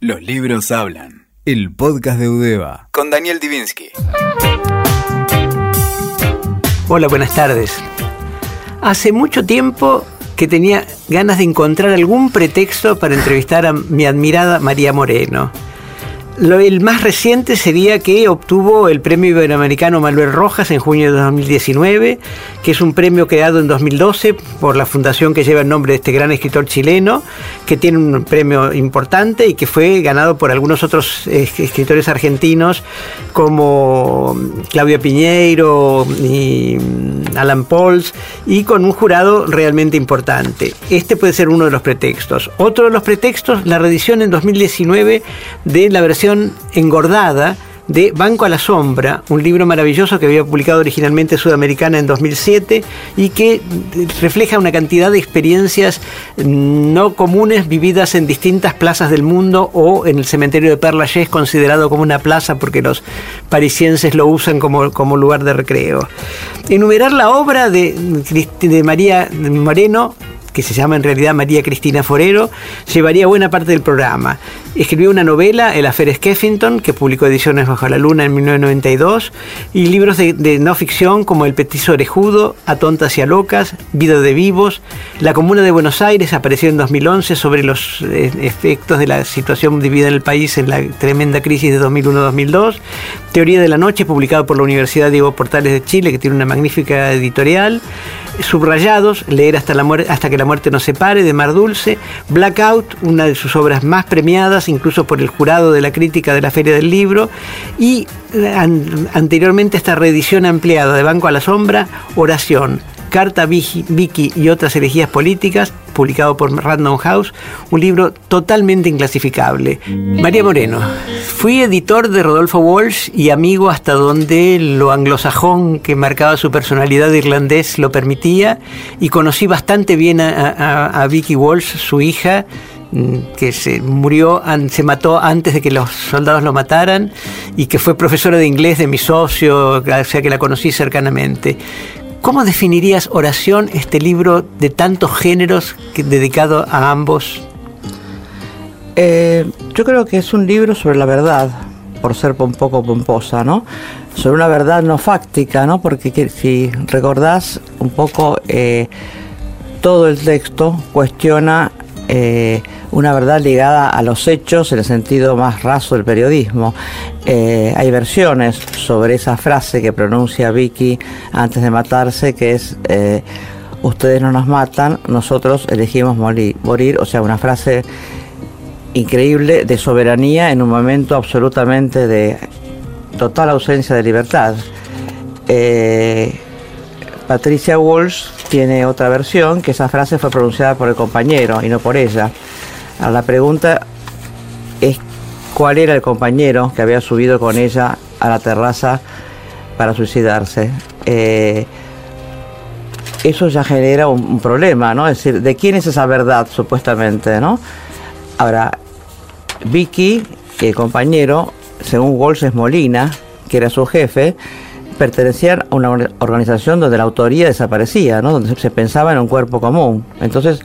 Los libros hablan. El podcast de Udeva. Con Daniel Divinsky. Hola, buenas tardes. Hace mucho tiempo que tenía ganas de encontrar algún pretexto para entrevistar a mi admirada María Moreno. Lo, el más reciente sería que obtuvo el premio iberoamericano Manuel Rojas en junio de 2019, que es un premio creado en 2012 por la fundación que lleva el nombre de este gran escritor chileno, que tiene un premio importante y que fue ganado por algunos otros escritores argentinos como Claudio Piñeiro y Alan Pauls, y con un jurado realmente importante. Este puede ser uno de los pretextos. Otro de los pretextos, la reedición en 2019 de la versión engordada de Banco a la Sombra, un libro maravilloso que había publicado originalmente Sudamericana en 2007 y que refleja una cantidad de experiencias no comunes vividas en distintas plazas del mundo o en el cementerio de Père Lachaise considerado como una plaza porque los parisienses lo usan como, como lugar de recreo. Enumerar la obra de, de María Moreno que se llama en realidad María Cristina Forero, llevaría buena parte del programa. Escribió una novela, El Afer Skeffington, que publicó Ediciones Bajo la Luna en 1992, y libros de, no ficción como El Petiso Orejudo, A Tontas y a Locas, Vida de Vivos, La Comuna de Buenos Aires, apareció en 2011 sobre los eh, efectos de la situación vivida en el país en la tremenda crisis de 2001-2002, Teoría de la Noche, publicado por la Universidad Diego Portales de Chile, que tiene una magnífica editorial, Subrayados, leer hasta, la hasta que la muerte nos separe, de Mar Dulce, Blackout, una de sus obras más premiadas, incluso por el jurado de la crítica de la Feria del Libro, y eh, anteriormente esta reedición ampliada de Banco a la Sombra, Oración, Carta Vicky y otras herejías políticas, publicado por Random House, un libro totalmente inclasificable. María Moreno, fui editor de Rodolfo Walsh y amigo hasta donde lo anglosajón que marcaba su personalidad irlandés lo permitía y conocí bastante bien a, Vicky Walsh, su hija, mm, que se murió, se mató antes de que los soldados lo mataran y que fue profesora de inglés de mi socio, o sea que la conocí cercanamente. ¿Cómo definirías Oración, este libro de tantos géneros dedicado a ambos? Eh, yo creo que es un libro sobre la verdad, por ser un poco pomposa, ¿no? Sobre una verdad no fáctica, ¿no? Porque si recordás un poco, eh, todo el texto cuestiona eh, una verdad ligada a los hechos en el sentido más raso del periodismo. Eh, hay versiones sobre esa frase que pronuncia Vicky antes de matarse, que es eh, ustedes no nos matan, nosotros elegimos morir, o sea, una frase increíble de soberanía en un momento absolutamente de total ausencia de libertad. Patricia Walsh tiene otra versión, que esa frase fue pronunciada por el compañero y no por ella. la pregunta es cuál era el compañero que había subido con ella a la terraza para suicidarse. Eh, eso ya genera un, problema, ¿no? Es decir, ¿de quién es esa verdad supuestamente, no? Ahora, Vicky, el compañero, según Walsh es Molina, que era su jefe, pertenecían a una organización donde la autoría desaparecía, ¿no? donde se pensaba en un cuerpo común. Entonces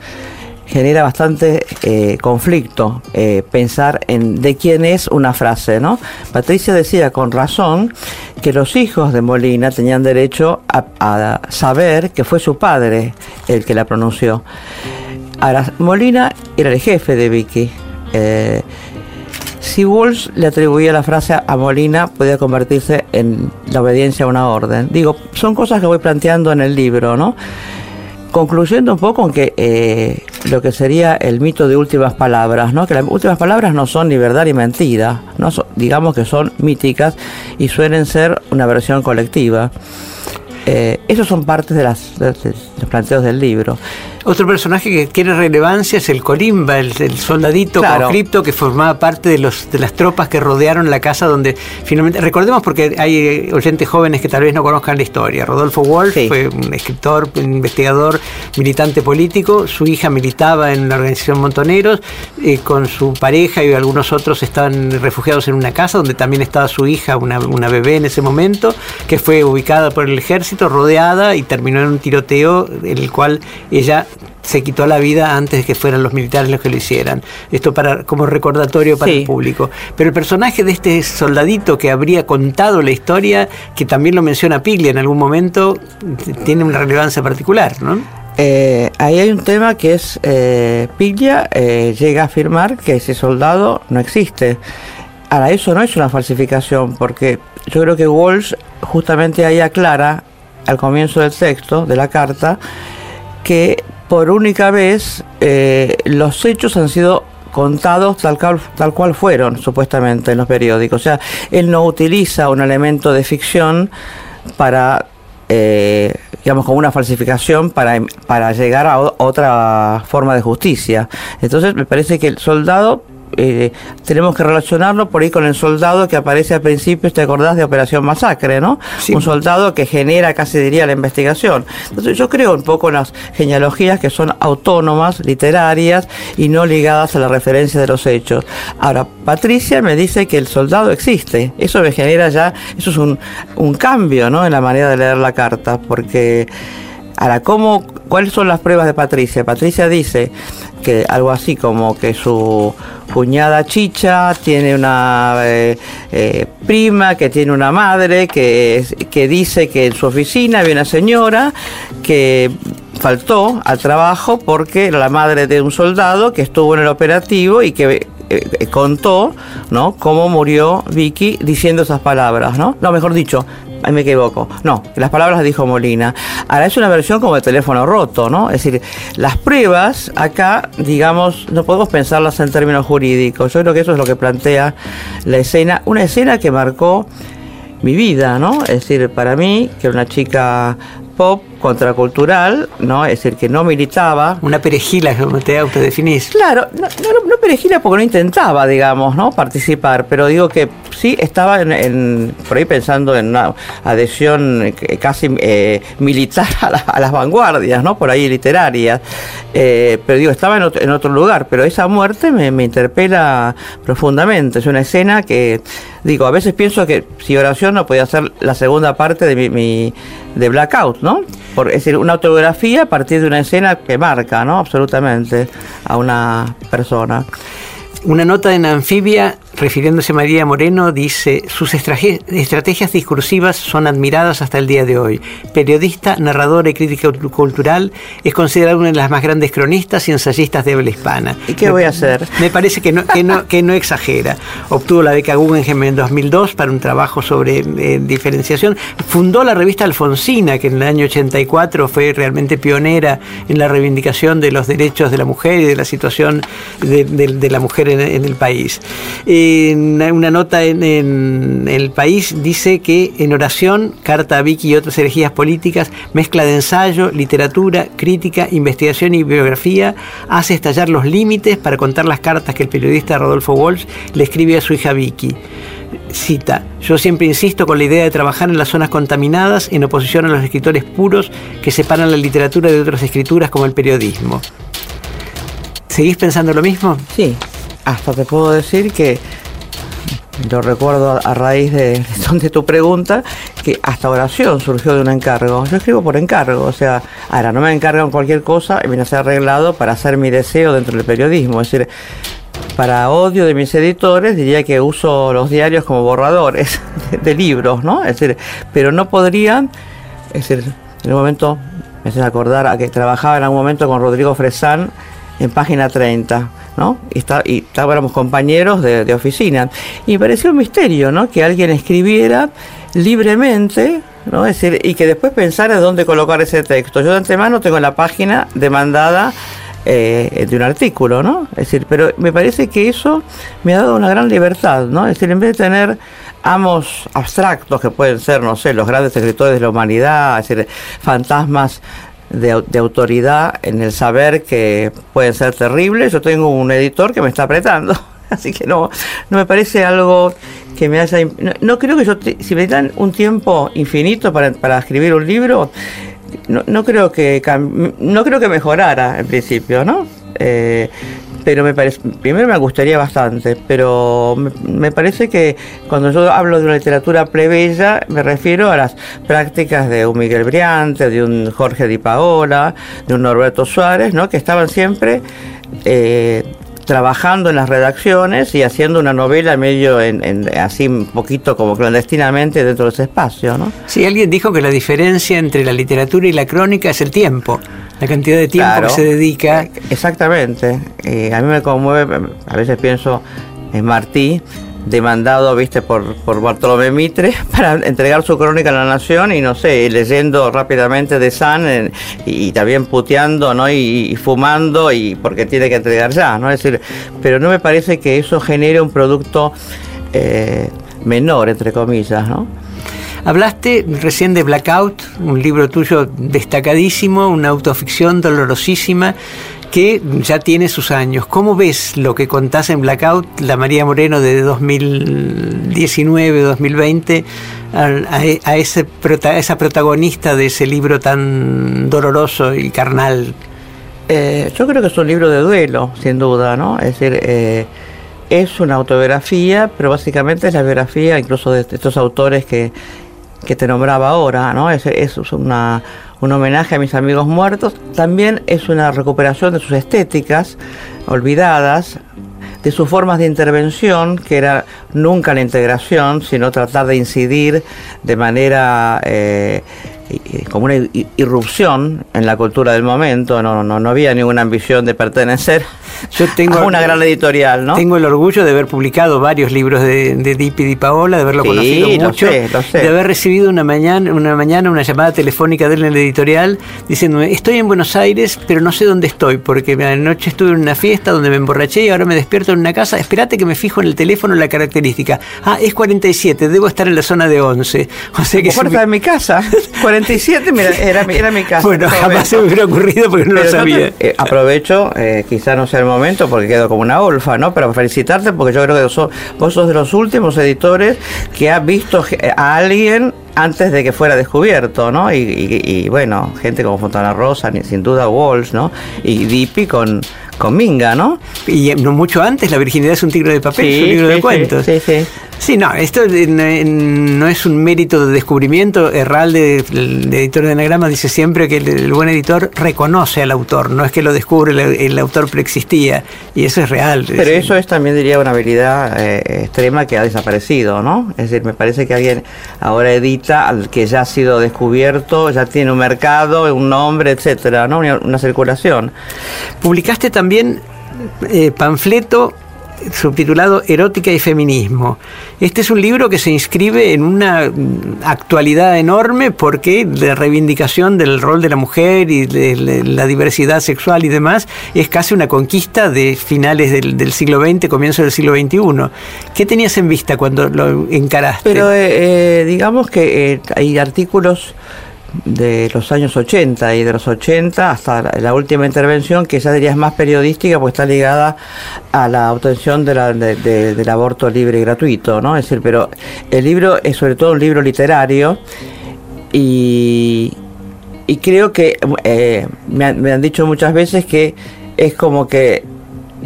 genera bastante eh, conflicto eh, pensar en de quién es una frase, ¿no? Patricia decía con razón que los hijos de Molina tenían derecho a, saber que fue su padre el que la pronunció. Ahora, Molina era el jefe de Vicky. Eh, si Walsh le atribuía la frase a Molina, podía convertirse en la obediencia a una orden. Digo, son cosas que voy planteando en el libro, ¿no? Concluyendo un poco en que eh, lo que sería el mito de últimas palabras, ¿no? Que las últimas palabras no son ni verdad ni mentira, no digamos que son míticas y suelen ser una versión colectiva. Eh, esos son partes de, las, de los planteos del libro. Otro personaje que tiene relevancia es el Colimba, el, soldadito cripto que formaba parte de, los, de las tropas que rodearon la casa donde finalmente... Recordemos porque hay oyentes jóvenes que tal vez no conozcan la historia. Rodolfo Wolf fue un escritor, un investigador, militante político. Su hija militaba en la organización Montoneros. Eh, con su pareja y algunos otros estaban refugiados en una casa donde también estaba su hija, una, una bebé en ese momento, que fue ubicada por el ejército, rodeada y terminó en un tiroteo en el cual ella se quitó la vida antes de que fueran los militares los que lo hicieran. Esto para como recordatorio para el público. Pero el personaje de este soldadito que habría contado la historia, que también lo menciona Piglia en algún momento, tiene una relevancia particular, ¿no? Eh, ahí hay un tema que es eh, Piglia eh, llega a afirmar que ese soldado no existe. Ahora, eso no es una falsificación, porque yo creo que Walsh justamente ahí aclara al comienzo del texto de la carta que por única vez eh, los hechos han sido contados tal cual, tal cual fueron supuestamente en los periódicos. O sea, él no utiliza un elemento de ficción para, eh, digamos, como una falsificación para, para llegar a otra forma de justicia. Entonces me parece que el soldado eh, tenemos que relacionarlo por ahí con el soldado que aparece al principio, te acordás de Operación Masacre, ¿no? Un soldado que genera, casi diría, la investigación. Entonces yo creo un poco en las genealogías que son autónomas, literarias y no ligadas a la referencia de los hechos. Ahora, Patricia me dice que el soldado existe. Eso me genera ya, eso es un, un cambio, ¿no? En la manera de leer la carta, porque... Ahora, ¿cómo, ¿cuáles son las pruebas de Patricia? Patricia dice que algo así como que su cuñada Chicha tiene una eh, eh, prima que tiene una madre que, que dice que en su oficina había una señora que faltó al trabajo porque era la madre de un soldado que estuvo en el operativo y que eh, contó, ¿no? Cómo murió Vicky diciendo esas palabras, ¿no? No, mejor dicho, ahí me equivoco. No, las palabras las dijo Molina. Ahora es una versión como de teléfono roto, ¿no? Es decir, las pruebas acá, digamos, no podemos pensarlas en términos jurídicos. Yo creo que eso es lo que plantea la escena, una escena que marcó mi vida, ¿no? Es decir, para mí, que era una chica pop contracultural, ¿no? Es decir, que no militaba. Una perejila, como te autodefinís. Claro, no, no, perejila porque no intentaba, digamos, ¿no? Participar, pero digo que sí estaba en, por ahí pensando en una adhesión casi eh, militar a, las vanguardias, ¿no? Por ahí literarias. Eh, pero digo, estaba en otro, en otro, lugar, pero esa muerte me, me interpela profundamente. Es una escena que, digo, a veces pienso que si oración no podía ser la segunda parte de mi de Blackout, ¿no? Por, es decir, una autobiografía a partir de una escena que marca, ¿no? Absolutamente a una persona. Una nota en Anfibia refiriéndose a María Moreno, dice, sus estrategias discursivas son admiradas hasta el día de hoy. Periodista, narradora y crítica cultural, es considerada una de las más grandes cronistas y ensayistas de habla hispana. ¿Y qué voy a hacer? Me parece que no, que no, exagera. Obtuvo la beca Guggenheim en 2002 para un trabajo sobre eh, diferenciación. Fundó la revista Alfonsina, que en el año 84 fue realmente pionera en la reivindicación de los derechos de la mujer y de la situación de, la mujer en, el país. Eh, una nota en, El País dice que en oración, Carta a Vicky y otras herejías políticas, mezcla de ensayo, literatura, crítica, investigación y biografía, hace estallar los límites para contar las cartas que el periodista Rodolfo Walsh le escribe a su hija Vicky. Cita, yo siempre insisto con la idea de trabajar en las zonas contaminadas en oposición a los escritores puros que separan la literatura de otras escrituras como el periodismo. ¿Seguís pensando lo mismo? Sí, hasta te puedo decir que lo recuerdo a raíz de, de, tu pregunta, que hasta oración surgió de un encargo. Yo escribo por encargo, o sea, ahora no me encargan cualquier cosa y viene a ser arreglado para hacer mi deseo dentro del periodismo. Es decir, para odio de mis editores, diría que uso los diarios como borradores de, libros, ¿no? Es decir, pero no podrían, es decir, en un momento me hace acordar a que trabajaba en algún momento con Rodrigo Fresán en página 30 ¿no? Y, está, y estábamos compañeros de, oficina. Y pareció un misterio, ¿no? Que alguien escribiera libremente, ¿no? Es decir, y que después pensara dónde colocar ese texto. Yo de antemano tengo la página demandada eh, de un artículo, ¿no? Es decir, pero me parece que eso me ha dado una gran libertad, ¿no? Es decir, en vez de tener amos abstractos que pueden ser, no sé, los grandes escritores de la humanidad, es decir, fantasmas de, autoridad en el saber que pueden ser terribles. Yo tengo un editor que me está apretando, así que no, no me parece algo que me haya... No, creo que yo, si me dan un tiempo infinito para, para escribir un libro, no, no, creo que no creo que mejorara en principio, ¿no? Eh, pero me parece, primero me gustaría bastante, pero me, parece que cuando yo hablo de una literatura plebeya, me refiero a las prácticas de un Miguel Briante, de un Jorge Di Paola, de un Norberto Suárez, ¿no? que estaban siempre eh, trabajando en las redacciones y haciendo una novela medio en, así un poquito como clandestinamente dentro de ese espacio, ¿no? Sí, alguien dijo que la diferencia entre la literatura y la crónica es el tiempo, la cantidad de tiempo que se dedica. Eh, exactamente. Eh, a mí me conmueve, a veces pienso en Martí, demandado, viste, por, por Bartolomé Mitre para entregar su crónica a la Nación y no sé, leyendo rápidamente de San y, también puteando, ¿no? Y, fumando y porque tiene que entregar ya, ¿no? Es decir, pero no me parece que eso genere un producto eh, menor, entre comillas, ¿no? Hablaste recién de Blackout, un libro tuyo destacadísimo, una autoficción dolorosísima que ya tiene sus años. ¿Cómo ves lo que contás en Blackout, la María Moreno de 2019-2020, a, ese, esa protagonista de ese libro tan doloroso y carnal? Eh, yo creo que es un libro de duelo, sin duda, ¿no? Es decir, eh, es una autobiografía, pero básicamente es la biografía incluso de estos autores que, que te nombraba ahora, ¿no? Es, es una un homenaje a mis amigos muertos, también es una recuperación de sus estéticas olvidadas, de sus formas de intervención, que era nunca la integración, sino tratar de incidir de manera eh, como una irrupción en la cultura del momento, no, no, no había ninguna ambición de pertenecer yo tengo una gran editorial, ¿no? Tengo el orgullo de haber publicado varios libros de, de Dipi Di Paola, de haberlo conocido mucho, de haber recibido una mañana, una mañana una llamada telefónica de él en la editorial diciéndome, estoy en Buenos Aires, pero no sé dónde estoy, porque anoche estuve en una fiesta donde me emborraché y ahora me despierto en una casa, espérate que me fijo en el teléfono la característica. Ah, es 47, debo estar en la zona de 11. O sea que... Puerta de mi casa, 47 mira, era, era, mi casa. Bueno, jamás se me hubiera ocurrido porque no lo sabía. Eh, aprovecho, eh, quizá no sea el momento porque quedo como una olfa, ¿no? Pero felicitarte porque yo creo que vos sos de los últimos editores que ha visto a alguien antes de que fuera descubierto, ¿no? Y, bueno, gente como Fontana Rosa, sin duda Walsh, ¿no? Y Dipi con, con Minga, ¿no? Y no mucho antes, La virginidad es un tigre de papel, es un libro de cuentos. Sí, sí. Sí, no, esto no es un mérito de descubrimiento. Herralde, el editor de Anagrama, dice siempre que el, buen editor reconoce al autor, no es que lo descubre el, autor preexistía, y eso es real. Pero eso es también, diría, una habilidad eh, extrema que ha desaparecido, ¿no? Es decir, me parece que alguien ahora edita al que ya ha sido descubierto, ya tiene un mercado, un nombre, etcétera, ¿no? Una, circulación. Publicaste también eh, panfleto subtitulado Erótica y Feminismo. Este es un libro que se inscribe en una actualidad enorme porque la reivindicación del rol de la mujer y de la diversidad sexual y demás es casi una conquista de finales del, siglo XX, comienzo del siglo XXI. ¿Qué tenías en vista cuando lo encaraste? Pero eh, eh, digamos que eh, hay artículos de los años 80 y de los 80 hasta la, última intervención, que ya diría es más periodística, porque está ligada a la obtención de la, del aborto libre y gratuito, ¿no? Es decir, pero el libro es sobre todo un libro literario y, y creo que eh, me, me han dicho muchas veces que es como que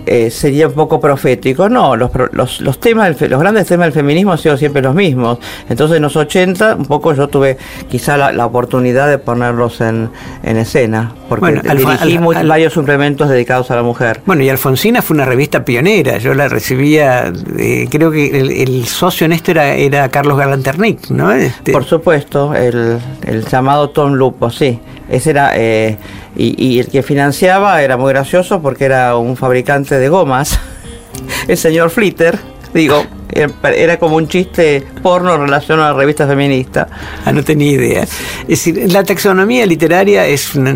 eh, sería un poco profético. No, los, los, los, temas, los grandes temas del feminismo han sido siempre los mismos. Entonces en los 80 un poco yo tuve quizá la, oportunidad de ponerlos en, en escena, porque dirigí varios suplementos dedicados a la mujer. Bueno, y Alfonsina fue una revista pionera, yo la recibía, eh, creo que el, socio en esto era, era Carlos Galanternick, ¿no? Este... Por supuesto, el, el llamado Tom Lupo, sí. Ese era... Eh, y, el que financiaba era muy gracioso porque era un fabricante de gomas, el señor Flitter, digo, era como un chiste porno relacionado a la revista feminista. Ah, no tenía idea. Es decir, la taxonomía literaria es una,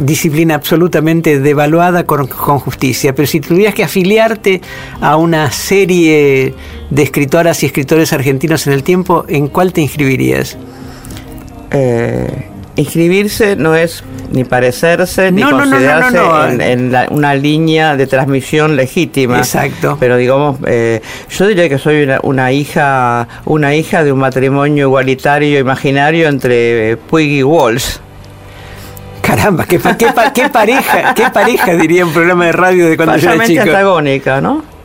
disciplina absolutamente devaluada con, con, justicia, pero si tuvieras que afiliarte a una serie de escritoras y escritores argentinos en el tiempo, ¿en cuál te inscribirías? Eh, inscribirse no es ni parecerse ni considerarse en, una línea de transmisión legítima. Exacto. Pero digamos, eh, yo diría que soy una, hija, una hija de un matrimonio igualitario imaginario entre Puig y Walsh. Caramba, qué, qué qué pareja, qué pareja diría un programa de radio de cuando yo era chico. antagónica, ¿no?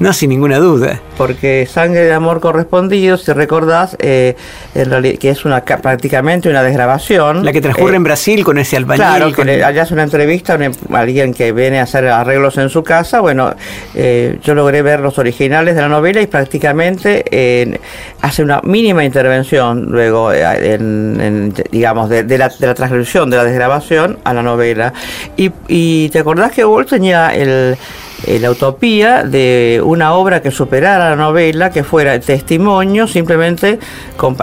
No, sin ninguna duda. Porque Sangre de Amor Correspondido, si recordás, eh, en realidad, que es una ca- prácticamente una desgrabación. La que transcurre eh, en Brasil con ese albañil. Claro, con- allá hace una entrevista a a alguien que viene a hacer arreglos en su casa. Bueno, eh, yo logré ver los originales de la novela y prácticamente hace una mínima intervención luego, eh, en, en, digamos, de, de la, de la transcripción, de la desgrabación a la novela. Y, y te acordás que Walt tenía el, eh, la utopía de una obra que superara la novela, que fuera el testimonio, simplemente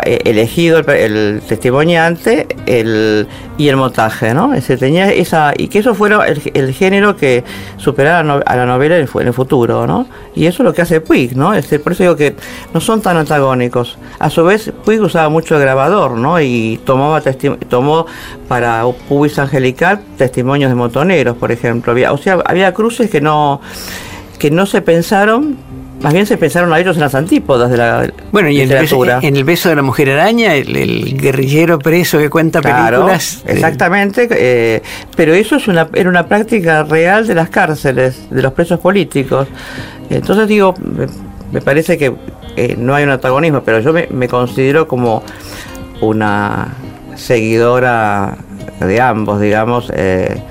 eh, elegido el, el testimoniante el, y el montaje, ¿no? Ese, tenía esa, y que eso fuera el, el género que superara a la novela en en el futuro, ¿no? Y eso es lo que hace Puig, ¿no? Este, por eso digo que no son tan antagónicos. A su vez, Puig usaba mucho el grabador, ¿no? Y tomaba tomó para Pubis Angelical testimonios de montoneros, por ejemplo. Había, o sea, había cruces que no que no se pensaron, más bien se pensaron a ellos en las antípodas de la Bueno, y en el, beso, en el beso de la mujer araña, el, el guerrillero preso que cuenta Claro, películas. eh, exactamente, eh, pero eso es una, era una práctica real de las cárceles, de los presos políticos. Entonces digo, me, me parece que eh, no hay un antagonismo, pero yo me, me considero como una seguidora de ambos, digamos, eh,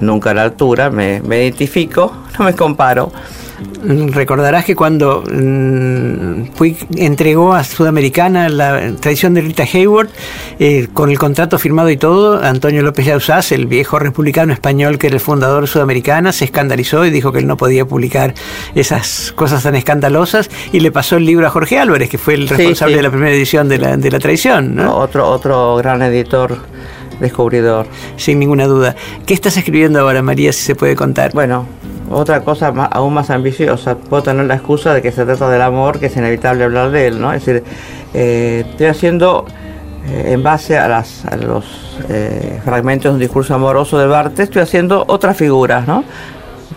nunca a la altura, me, me identifico, no me comparo. Recordarás que cuando mm, Puig entregó a Sudamericana la tradición de Rita Hayward, eh, con el contrato firmado y todo, Antonio López Yausás, el viejo republicano español que era el fundador de Sudamericana, se escandalizó y dijo que él no podía publicar esas cosas tan escandalosas y le pasó el libro a Jorge Álvarez, que fue el responsable sí. de la primera edición de la, de la tradición, ¿no? Otro, otro gran editor, descubridor. sin ninguna duda. ¿Qué estás escribiendo ahora, María, si se puede contar? Bueno, otra cosa aún más ambiciosa, puedo tener la excusa de que se trata del amor, que es inevitable hablar de él, ¿no? Es decir, eh, estoy haciendo eh, en base a, los eh, fragmentos de un discurso amoroso de Barthes, estoy haciendo otras figuras, ¿no?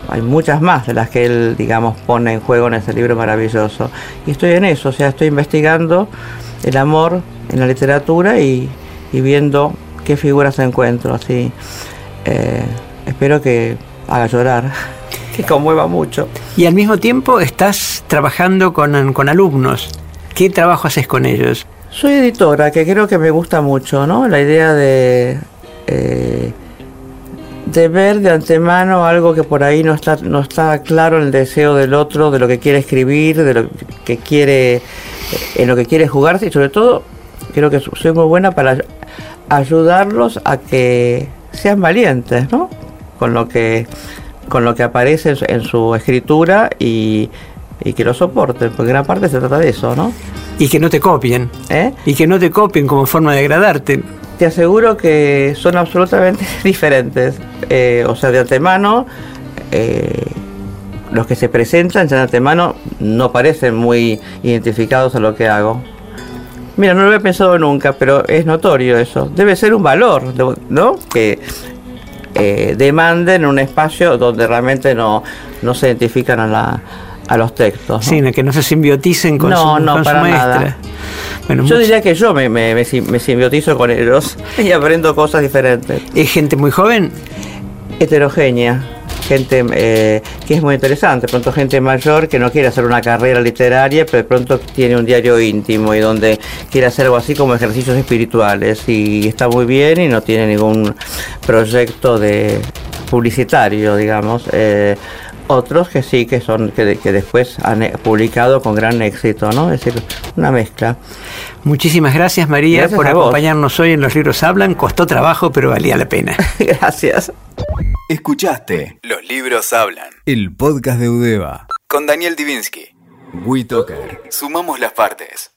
Hay muchas más de las que él, digamos, pone en juego en ese libro maravilloso. Y estoy en eso, o sea, estoy investigando el amor en la literatura y, y viendo qué figuras encuentro, así. espero que haga llorar, que conmueva mucho. Y al mismo tiempo estás trabajando con, con alumnos. ¿Qué trabajo haces con ellos? Soy editora, que creo que me gusta mucho, ¿no? La idea de, eh, de ver de antemano algo que por ahí no está, no está claro en el deseo del otro, de lo que quiere escribir, de lo que quiere, en lo que quiere jugarse y sobre todo creo que soy muy buena para ayudarlos a que sean valientes, ¿no? Con lo que, con lo que aparece en su, escritura y, y que lo soporten, porque gran parte se trata de eso, ¿no? Y que no te copien. ¿Eh? Y que no te copien como forma de agradarte. Te aseguro que son absolutamente diferentes. Eh, o sea, de antemano, eh, los que se presentan ya de antemano no parecen muy identificados a lo que hago. Mira, no lo había pensado nunca, pero es notorio eso. Debe ser un valor, ¿no? Que eh, demanden un espacio donde realmente no, no se identifican a, la, a los textos. ¿no? Sí, que no se simbioticen con No, su, no, con su para maestra. nada. Bueno, Yo diría que yo me, me, me simbiotizo con ellos y aprendo cosas diferentes. ¿Es gente muy joven? heterogénea, gente eh, que es muy interesante, pronto gente mayor que no quiere hacer una carrera literaria, pero de pronto tiene un diario íntimo y donde quiere hacer algo así como ejercicios espirituales y está muy bien y no tiene ningún proyecto de publicitario, digamos. Eh, otros que sí, que son que, que después han eh, publicado con gran éxito, ¿no? Es decir, una mezcla. Muchísimas gracias, María, Gracias por acompañarnos hoy en Los Libros Hablan. Costó trabajo, pero valía la pena. Gracias. Escuchaste Los libros hablan. El podcast de Udeva. Con Daniel Divinsky. WeToker. Sumamos las partes.